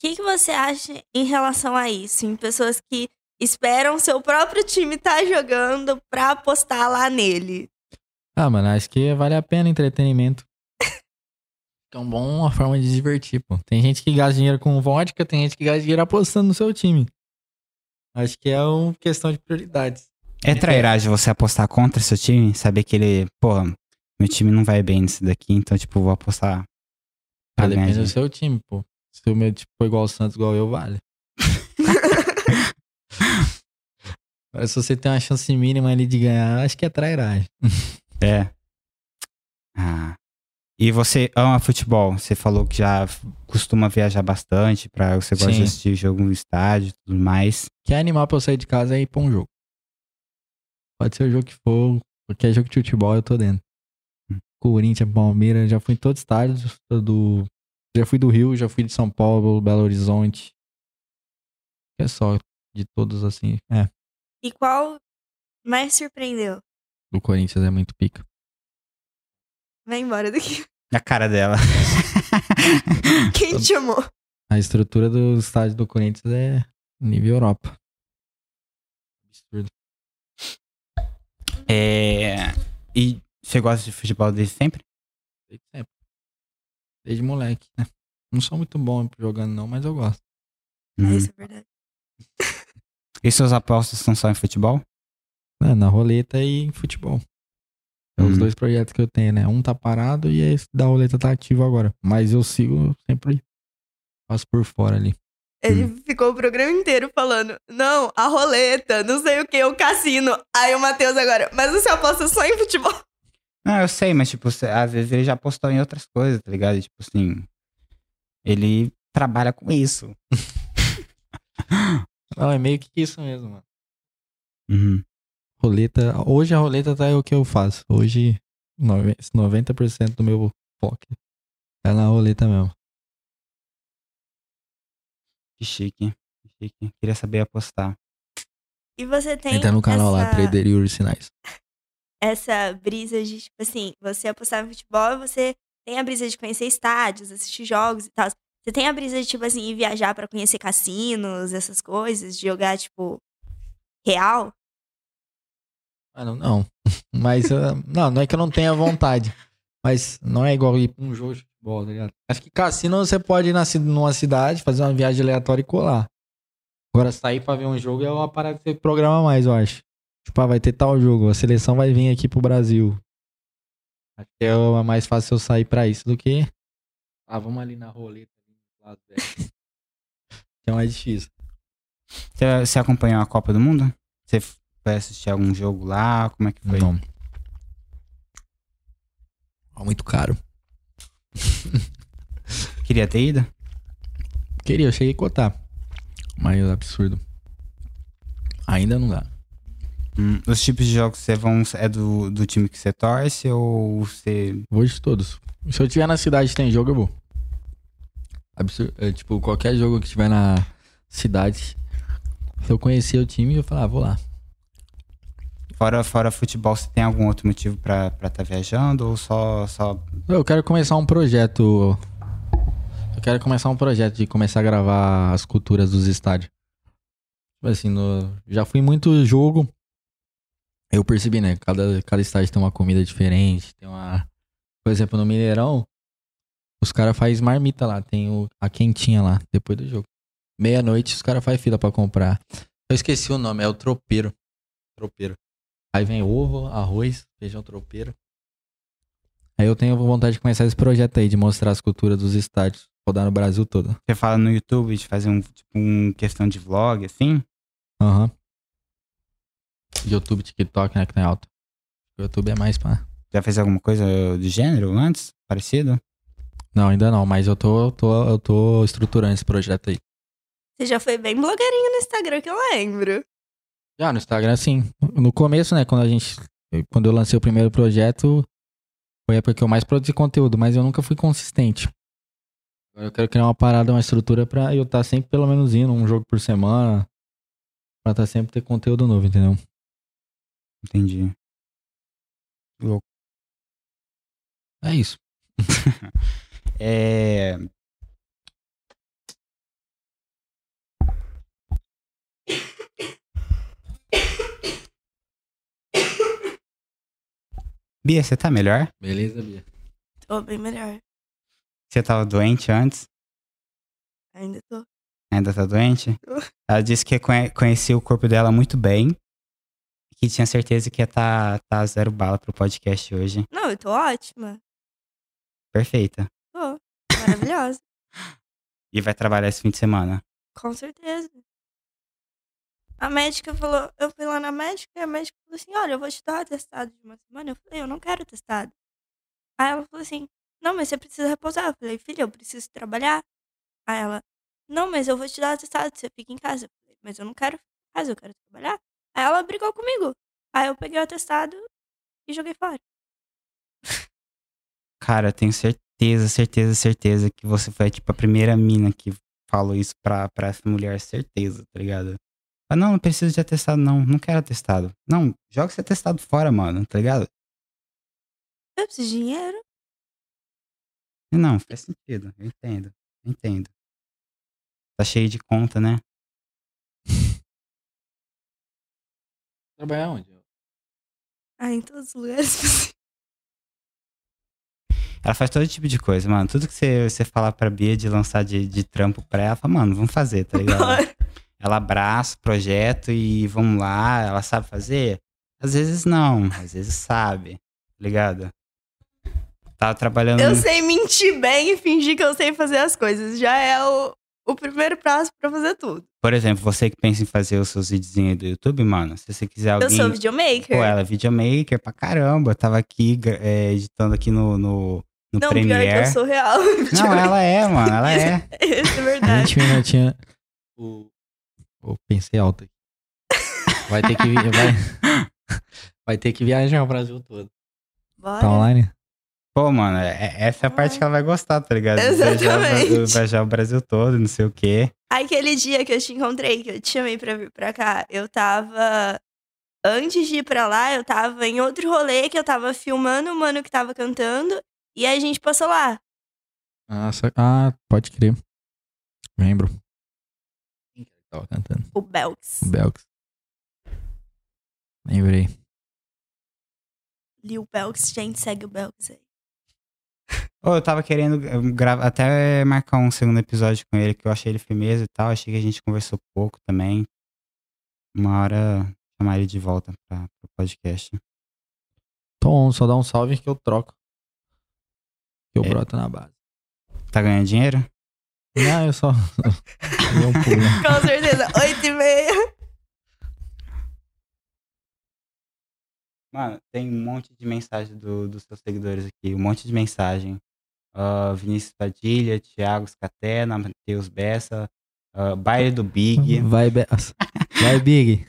que, que você acha em relação a isso? Em pessoas que esperam seu próprio time estar jogando pra apostar lá nele. Ah, mano, acho que vale a pena entretenimento. É uma boa forma de divertir, pô. Tem gente que gasta dinheiro com vodka, tem gente que gasta dinheiro apostando no seu time. Acho que é uma questão de prioridades. É trairagem você apostar contra seu time? Saber que ele, pô, meu time não vai bem nisso daqui, então, tipo, vou apostar. Ah, pra ganhar depende do seu time, pô. Se o meu tipo for igual o Santos, igual eu, vale. Mas se você tem uma chance mínima ali de ganhar, acho que é trairagem. É. Ah. E você ama futebol? Você falou que já costuma viajar bastante, pra, você gosta Sim. de assistir jogo no estádio e tudo mais. Quer animar pra eu sair de casa é ir pra um jogo. Pode ser o jogo que for, qualquer jogo de futebol eu tô dentro. Corinthians, Palmeiras, já fui em todos os estádios. Do, já fui do Rio, já fui de São Paulo, Belo Horizonte. É só de todos assim. É, E qual mais surpreendeu? do Corinthians é muito pica. Vai embora daqui. A cara dela. Quem te chamou? A estrutura do estádio do Corinthians é nível Europa. Absurdo. É, E você gosta de futebol desde sempre? Desde sempre. Desde moleque, né? Não sou muito bom jogando, não, mas eu gosto. Hum. Isso é verdade. E suas apostas são só em futebol? É, na roleta e em futebol. É os Hum. dois projetos que eu tenho, né? Um tá parado e esse da roleta tá ativo agora. Mas eu sigo sempre. Passo por fora ali. Ele Hum. ficou o programa inteiro falando: Não, a roleta, não sei o que, o cassino. Aí o Matheus agora, mas você aposta só em futebol. Não, eu sei, mas tipo, às vezes ele já postou em outras coisas, tá ligado? Tipo assim, ele trabalha com isso. Não, é meio que isso mesmo, mano. Uhum. Roleta. Hoje a roleta tá é o que eu faço. Hoje, nove- 90% do meu foco é na roleta mesmo. Que chique, que chique. Queria saber apostar. E você tem Entra no canal lá, essa, Trader Yuri Sinais. essa brisa de, tipo assim, você apostar no futebol e você tem a brisa de conhecer estádios, assistir jogos e tal. Você tem a brisa de, tipo assim, ir viajar pra conhecer cassinos, essas coisas, de jogar, tipo, real? Mano, não. Mas, ah, não, não é que eu não tenha vontade. Mas não é igual ir pra um jogo de futebol, tá ligado? Acho que cassino você pode ir numa cidade, fazer uma viagem aleatória e colar. Agora, sair pra ver um jogo é uma parada que você programa mais, eu acho. Tipo, ah, vai ter tal jogo, a seleção vai vir aqui pro Brasil. Acho que é mais fácil eu sair pra isso do que. Ah, vamos ali na roleta. que é mais difícil. Você, acompanhou a Copa do Mundo? Você foi assistir algum jogo lá? Como é que foi? Não. Ah, Muito caro. Queria ter ido? Queria, eu cheguei a cotar. Mas é absurdo. Ainda não dá. Hum, os tipos de jogos que você vão é do, do time que você torce ou você. Vou de todos. Se eu tiver na cidade e tem jogo, eu vou. Absurdo. É, tipo, qualquer jogo que tiver na cidade, se eu conhecer o time, eu falar, ah, vou lá. Fora, fora futebol, você tem algum outro motivo pra estar tá viajando ou só. só... Eu quero começar um projeto. Eu quero começar um projeto de começar a gravar as culturas dos estádios. Tipo assim, no- já fui muito jogo. Eu percebi, né? Cada, cada estádio tem uma comida diferente. Tem uma. Por exemplo, no Mineirão, os caras fazem marmita lá. Tem o, a quentinha lá, depois do jogo. Meia-noite, os caras fazem fila pra comprar. Eu esqueci o nome, é o tropeiro. Tropeiro. Aí vem ovo, arroz, feijão tropeiro. Aí eu tenho vontade de começar esse projeto aí, de mostrar as culturas dos estádios, rodar no Brasil todo. Você fala no YouTube de fazer um, tipo, um questão de vlog, assim? Aham. YouTube, TikTok, né, que tem alto. O YouTube é mais pra... Já fez alguma coisa do gênero antes? Parecido? Não, ainda não, mas eu tô, eu tô, eu tô estruturando esse projeto aí. Você já foi bem blogueirinho no Instagram, que eu lembro. Já no Instagram, sim. No começo, né, quando a gente... Quando eu lancei o primeiro projeto, foi a época que eu mais produzi conteúdo, mas eu nunca fui consistente. Agora eu quero criar uma parada, uma estrutura pra eu estar sempre pelo menos indo um jogo por semana. Pra estar sempre ter conteúdo novo, entendeu? Entendi. É isso. É. Bia, você tá melhor? Beleza, Bia? Tô bem melhor. Você tava doente antes? Ainda tô. Ainda tá doente? Ela disse que conhe- conhecia o corpo dela muito bem. E que tinha certeza que ia tá, tá zero bala pro podcast hoje. Não, eu tô ótima. Perfeita. Tô. Maravilhosa. E vai trabalhar esse fim de semana. Com certeza. A médica falou, eu fui lá na médica e a médica falou assim, olha, eu vou te dar um atestado de uma semana. Eu falei, eu não quero atestado. Aí ela falou assim, não, mas você precisa repousar. Eu falei, filha, eu preciso trabalhar. Aí ela, não, mas eu vou te dar atestado, você fica em casa. Eu falei, mas eu não quero ficar em casa, eu quero trabalhar. Aí ela brigou comigo. Aí eu peguei o atestado e joguei fora. Cara, eu tenho certeza, certeza, certeza que você foi, tipo, a primeira mina que falou isso pra, pra essa mulher, certeza, tá ligado? Ah, não, não preciso de atestado, não. Não quero atestado. Não, joga esse atestado fora, mano, tá ligado? Eu preciso de dinheiro. Não, faz sentido. Eu entendo. Eu entendo. Tá cheio de conta, né? Trabalhar onde? Ah, em todos os lugares. Ela faz todo tipo de coisa, mano. Tudo que você, você falar pra Bia de lançar de, de trampo pra ela, fala, mano, vamos fazer, tá ligado? Bora. Ela abraça o projeto e vamos lá, ela sabe fazer? Às vezes não, às vezes sabe, tá ligado? Tava trabalhando. Eu sei mentir bem e fingir que eu sei fazer as coisas. Já é o, o primeiro passo pra fazer tudo. Por exemplo, você que pensa em fazer os seus videozinhos do YouTube, mano, se você quiser alguém. Eu sou videomaker. Pô, ela é videomaker pra caramba. Eu tava aqui é, editando aqui no, no, no Não, pior que Premiere. eu sou real. Não, ela é, mano, ela é. Isso é verdade. 20 minutinhos. O... Eu pensei alto aqui. Vai ter que vai... vai ter que viajar o Brasil todo. Bora. Tá online? Pô, mano, é- é- essa é a parte que ela vai gostar, tá ligado? De Viajar, Exatamente. viajar o Brasil todo, não sei o quê. Aquele dia que eu te encontrei, que eu te chamei pra vir pra cá, eu tava. Antes de ir pra lá, eu tava em outro rolê que eu tava filmando o mano que tava cantando. E aí a gente passou lá. Ah, ah, pode crer. Lembro. Tava cantando? O Belks. O Belks. Lembrei. Lil Belks, gente, segue o Belks aí. Ô, eu tava querendo eh, grava- até marcar um segundo episódio com ele, que eu achei ele firmeza e tal. Achei que a gente conversou pouco também. Uma hora chamar ele de volta pra, pro podcast. Tom, só dá um salve que eu troco. Que eu É. broto na base. Tá ganhando dinheiro? Não, eu só. Um pulo. Com certeza, 8 e meia. Mano, tem um monte de mensagem do- dos seus seguidores aqui. Um monte de mensagem. Ah, Vinícius Padilha, Thiago Scatena, Matheus Bessa, ah, Baile do Big, Vai, Bess. Vai, Big.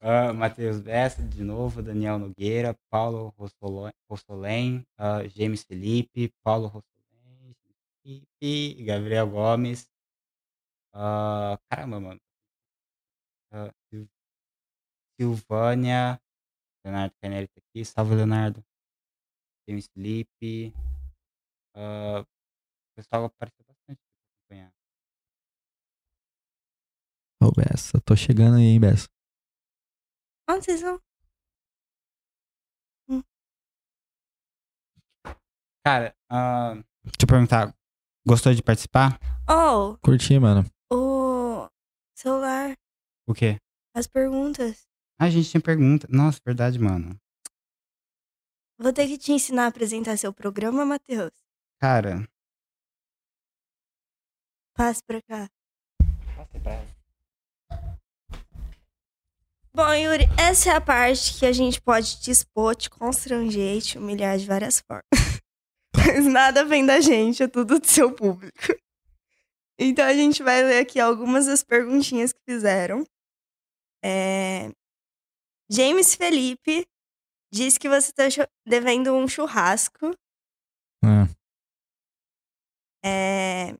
ah, Matheus Bessa de novo, Daniel Nogueira, Paulo Rossolém, ah, James Felipe, Paulo Felipe, Gabriel Gomes. Ah, caramba, mano. Ah, Sil- Silvânia, Leonardo Canelli tá aqui, salve Leonardo. James Felipe. Ah, o pessoal apareceu bastante pra acompanhar. Ô, Bessa, tô chegando aí, hein, Bessa. Onde vocês vão? Cara, ah, deixa eu perguntar, gostou de participar? Oh, Curti, mano. o celular, O quê? as perguntas. Ah, a gente tinha pergunta. Nossa, verdade, mano. Vou ter que te ensinar a apresentar seu programa, Matheus. Cara, Passe pra cá. passa pra ela. Bom, Yuri, essa é a parte que a gente pode te expor, te constranger e te humilhar de várias formas. Mas nada vem da gente, é tudo do seu público. Então a gente vai ler aqui algumas das perguntinhas que fizeram. É, James Felipe diz que você tá chu- devendo um churrasco. Ah, É,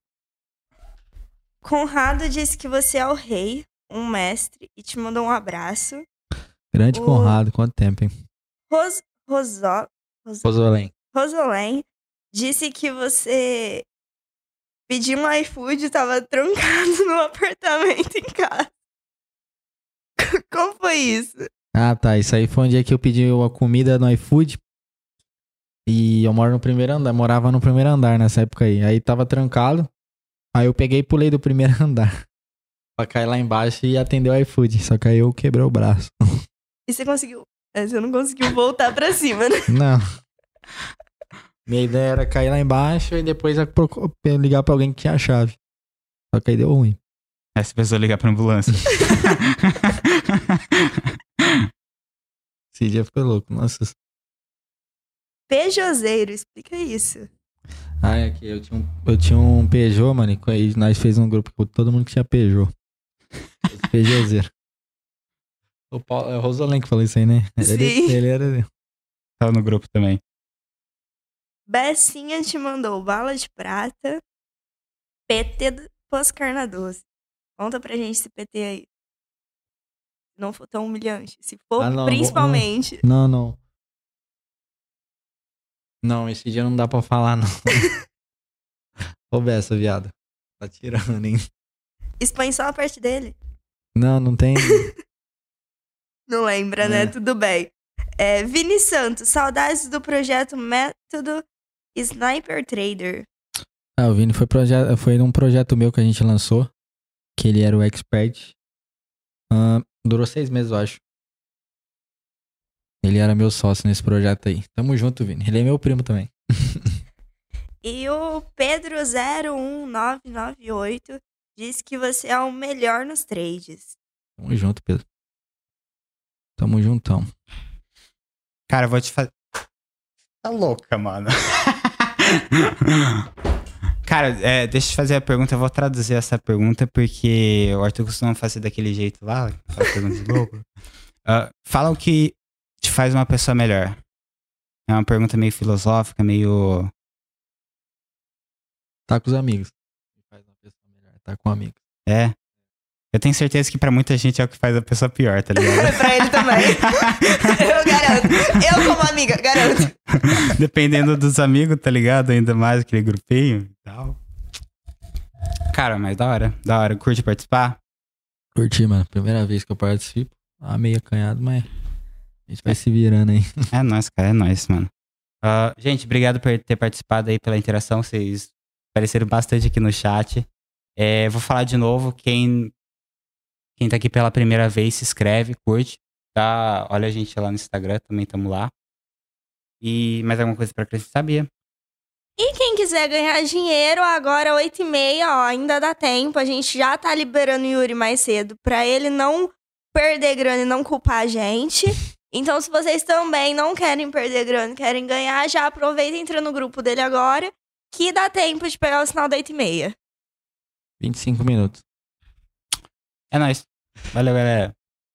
Conrado disse que você é o rei, um mestre, e te mandou um abraço. grande O- Conrado, quanto tempo, hein? Ros... Rosolém. Rosolém disse que você pediu um iFood e tava trancado no apartamento em casa. Como foi isso? Ah, tá. Isso aí foi um dia que eu pedi uma comida no iFood. E eu moro no primeiro andar, morava no primeiro andar nessa época aí. Aí tava trancado. Aí eu peguei e pulei do primeiro andar. Pra cair lá embaixo e atender o iFood. Só que aí eu quebrei o braço. E você conseguiu. é, Você não conseguiu voltar pra cima, né? Não. Minha ideia era cair lá embaixo e depois eu procu- ligar pra alguém que tinha a chave. Só que aí deu ruim. Essa pessoa ligar pra ambulância. Esse dia foi louco. Nossa. Pejoseiro, explica isso. Ah, é que eu tinha um, eu tinha um Peugeot, mano. E aí nós fez um grupo com todo mundo que tinha Peugeot. Os Peugeotzeiros. O Paulo, é o Rosolém que falou isso aí, né? Ele, Sim. ele era. Tava no grupo também. Bessinha te mandou bala de prata. PT do pós-carna doce. Conta pra gente esse PT aí. Não for tão humilhante. Se for, Ah, não, principalmente. Não, não. Não, esse dia não dá pra falar, não. Ô, Bessa, viado. Tá tirando, hein? Expõe só a parte dele. Não, não tem. Não lembra, né? É. Tudo bem. É, Vini Santos, saudades do projeto Método Sniper Trader. Ah, o Vini foi, foi num projeto meu que a gente lançou. Que ele era o expert. Ah, durou seis meses, eu acho. Ele era meu sócio nesse projeto aí. Tamo junto, Vini. Ele é meu primo também. E o Pedro01998 diz que você é o melhor nos trades. Tamo junto, Pedro. Tamo juntão. Cara, eu vou te fazer. Tá louca, mano. Cara, é, deixa eu te fazer a pergunta. Eu vou traduzir essa pergunta porque o Arthur costuma fazer daquele jeito lá, aquela pergunta de louco. Ah, fala o que te faz uma pessoa melhor. É uma pergunta meio filosófica, meio. Tá com os amigos. Faz uma pessoa melhor. Tá com amigos. É. Eu tenho certeza que pra muita gente é o que faz a pessoa pior, tá ligado? pra ele também. Eu garanto. Eu, como amiga, garanto. Dependendo dos amigos, tá ligado? Ainda mais aquele grupinho e tal. Cara, mas da hora, da hora. Curte participar? Curti, mano. Primeira vez que eu participo. Ah, meio acanhado, mas a gente vai se virando aí. É nóis, cara, é nóis, mano. Ah, gente, obrigado por ter participado aí pela interação. Vocês apareceram bastante aqui no chat. É, vou falar de novo. Quem, quem tá aqui pela primeira vez, se inscreve, curte. Tá? Olha a gente lá no Instagram, também tamo lá. E mais alguma coisa pra acrescentar, Bia? E quem quiser ganhar dinheiro, agora 8 e meia, ó, ainda dá tempo. A gente já tá liberando o Yuri mais cedo pra ele não perder grana e não culpar a gente. Então, se vocês também não querem perder grana, querem ganhar, já aproveita e entra no grupo dele agora, que dá tempo de pegar o sinal da 8 e meia. 25 minutos. É nóis. Valeu, galera.